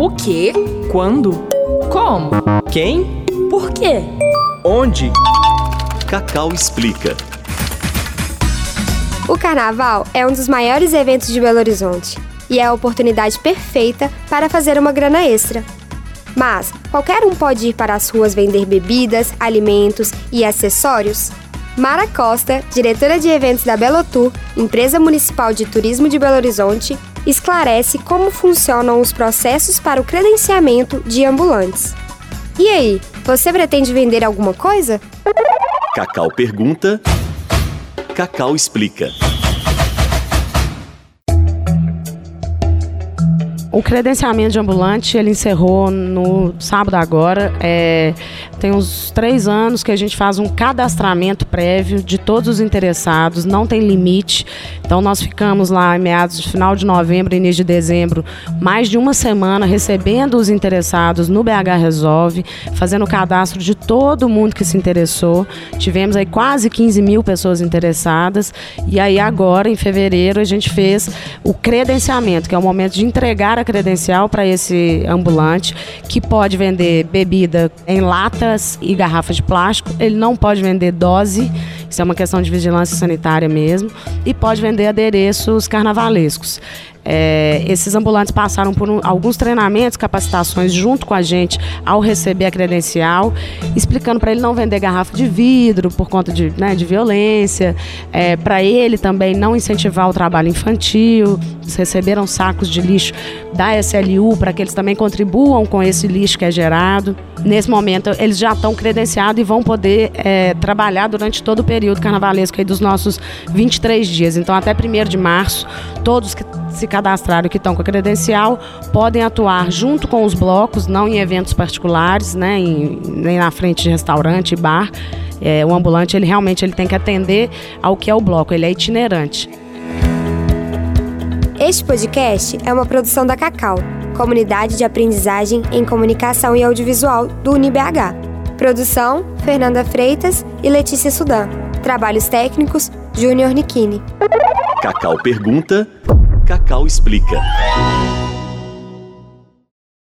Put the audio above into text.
O quê? Quando? Como? Quem? Por quê? Onde? Cacau explica. O carnaval é um dos maiores eventos de Belo Horizonte e é a oportunidade perfeita para fazer uma grana extra. Mas qualquer um pode ir para as ruas vender bebidas, alimentos e acessórios? Mara Costa, diretora de eventos da Belotur, empresa municipal de turismo de Belo Horizonte, esclarece como funcionam os processos para o credenciamento de ambulantes. E aí, você pretende vender alguma coisa? Cacau pergunta. Cacau explica. O credenciamento de ambulante ele encerrou no sábado agora. É, tem uns três anos que a gente faz um cadastramento prévio de todos os interessados, não tem limite. Então nós ficamos lá em meados de final de novembro, início de dezembro, mais de uma semana recebendo os interessados no BH Resolve, fazendo o cadastro de todo mundo que se interessou. Tivemos aí quase 15 mil pessoas interessadas. E aí agora, em fevereiro, a gente fez o credenciamento, que é o momento de entregar a credencial para esse ambulante que pode vender bebida em latas e garrafas de plástico. Ele não pode vender dose, isso é uma questão de vigilância sanitária mesmo, e pode vender adereços carnavalescos. É, esses ambulantes passaram por um, alguns treinamentos, capacitações junto com a gente ao receber a credencial, explicando para ele não vender garrafa de vidro por conta de, né, de violência, é, para ele também não incentivar o trabalho infantil. Eles receberam sacos de lixo da SLU para que eles também contribuam com esse lixo que é gerado. Nesse momento, eles já estão credenciados e vão poder é, trabalhar durante todo o período carnavalesco dos nossos 23 dias. Então, até 1 de março, todos que se cadastraram que estão com a credencial podem atuar junto com os blocos, não em eventos particulares, né, em, nem na frente de restaurante, bar. É, o ambulante ele realmente ele tem que atender ao que é o bloco, ele é itinerante. Este podcast é uma produção da Cacau, comunidade de aprendizagem em comunicação e audiovisual do UniBH. Produção: Fernanda Freitas e Letícia Sudan. Trabalhos técnicos: Júnior Nikini. Cacau pergunta. Cacau explica.